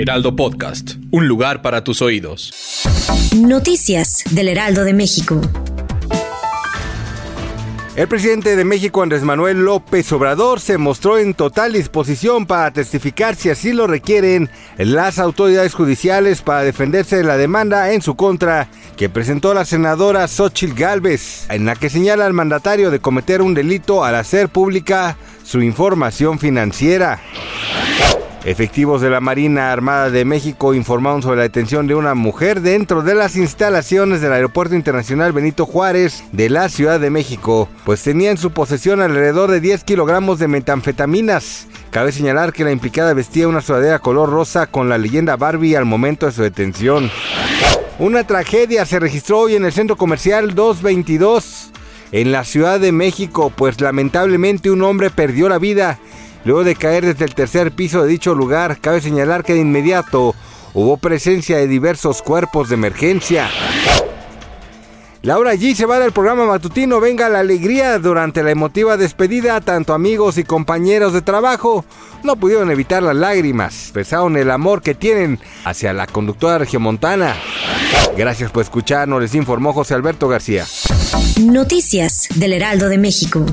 Heraldo Podcast, un lugar para tus oídos. Noticias del Heraldo de México. El presidente de México, Andrés Manuel López Obrador, se mostró en total disposición para testificar si así lo requieren las autoridades judiciales para defenderse de la demanda en su contra que presentó la senadora Xochitl Gálvez, en la que señala al mandatario de cometer un delito al hacer pública su información financiera. Efectivos de la Marina Armada de México informaron sobre la detención de una mujer dentro de las instalaciones del Aeropuerto Internacional Benito Juárez de la Ciudad de México, pues tenía en su posesión alrededor de 10 kilogramos de metanfetaminas. Cabe señalar que la implicada vestía una sudadera color rosa con la leyenda Barbie al momento de su detención. Una tragedia se registró hoy en el centro comercial 222 en la Ciudad de México, pues lamentablemente un hombre perdió la vida Luego de caer desde el tercer piso de dicho lugar, cabe señalar que de inmediato hubo presencia de diversos cuerpos de emergencia. Laura G se va del programa matutino Venga la Alegría durante la emotiva despedida. Tanto amigos y compañeros de trabajo no pudieron evitar las lágrimas. Expresaron el amor que tienen hacia la conductora regiomontana. Gracias por escucharnos, les informó José Alberto García. Noticias del Heraldo de México.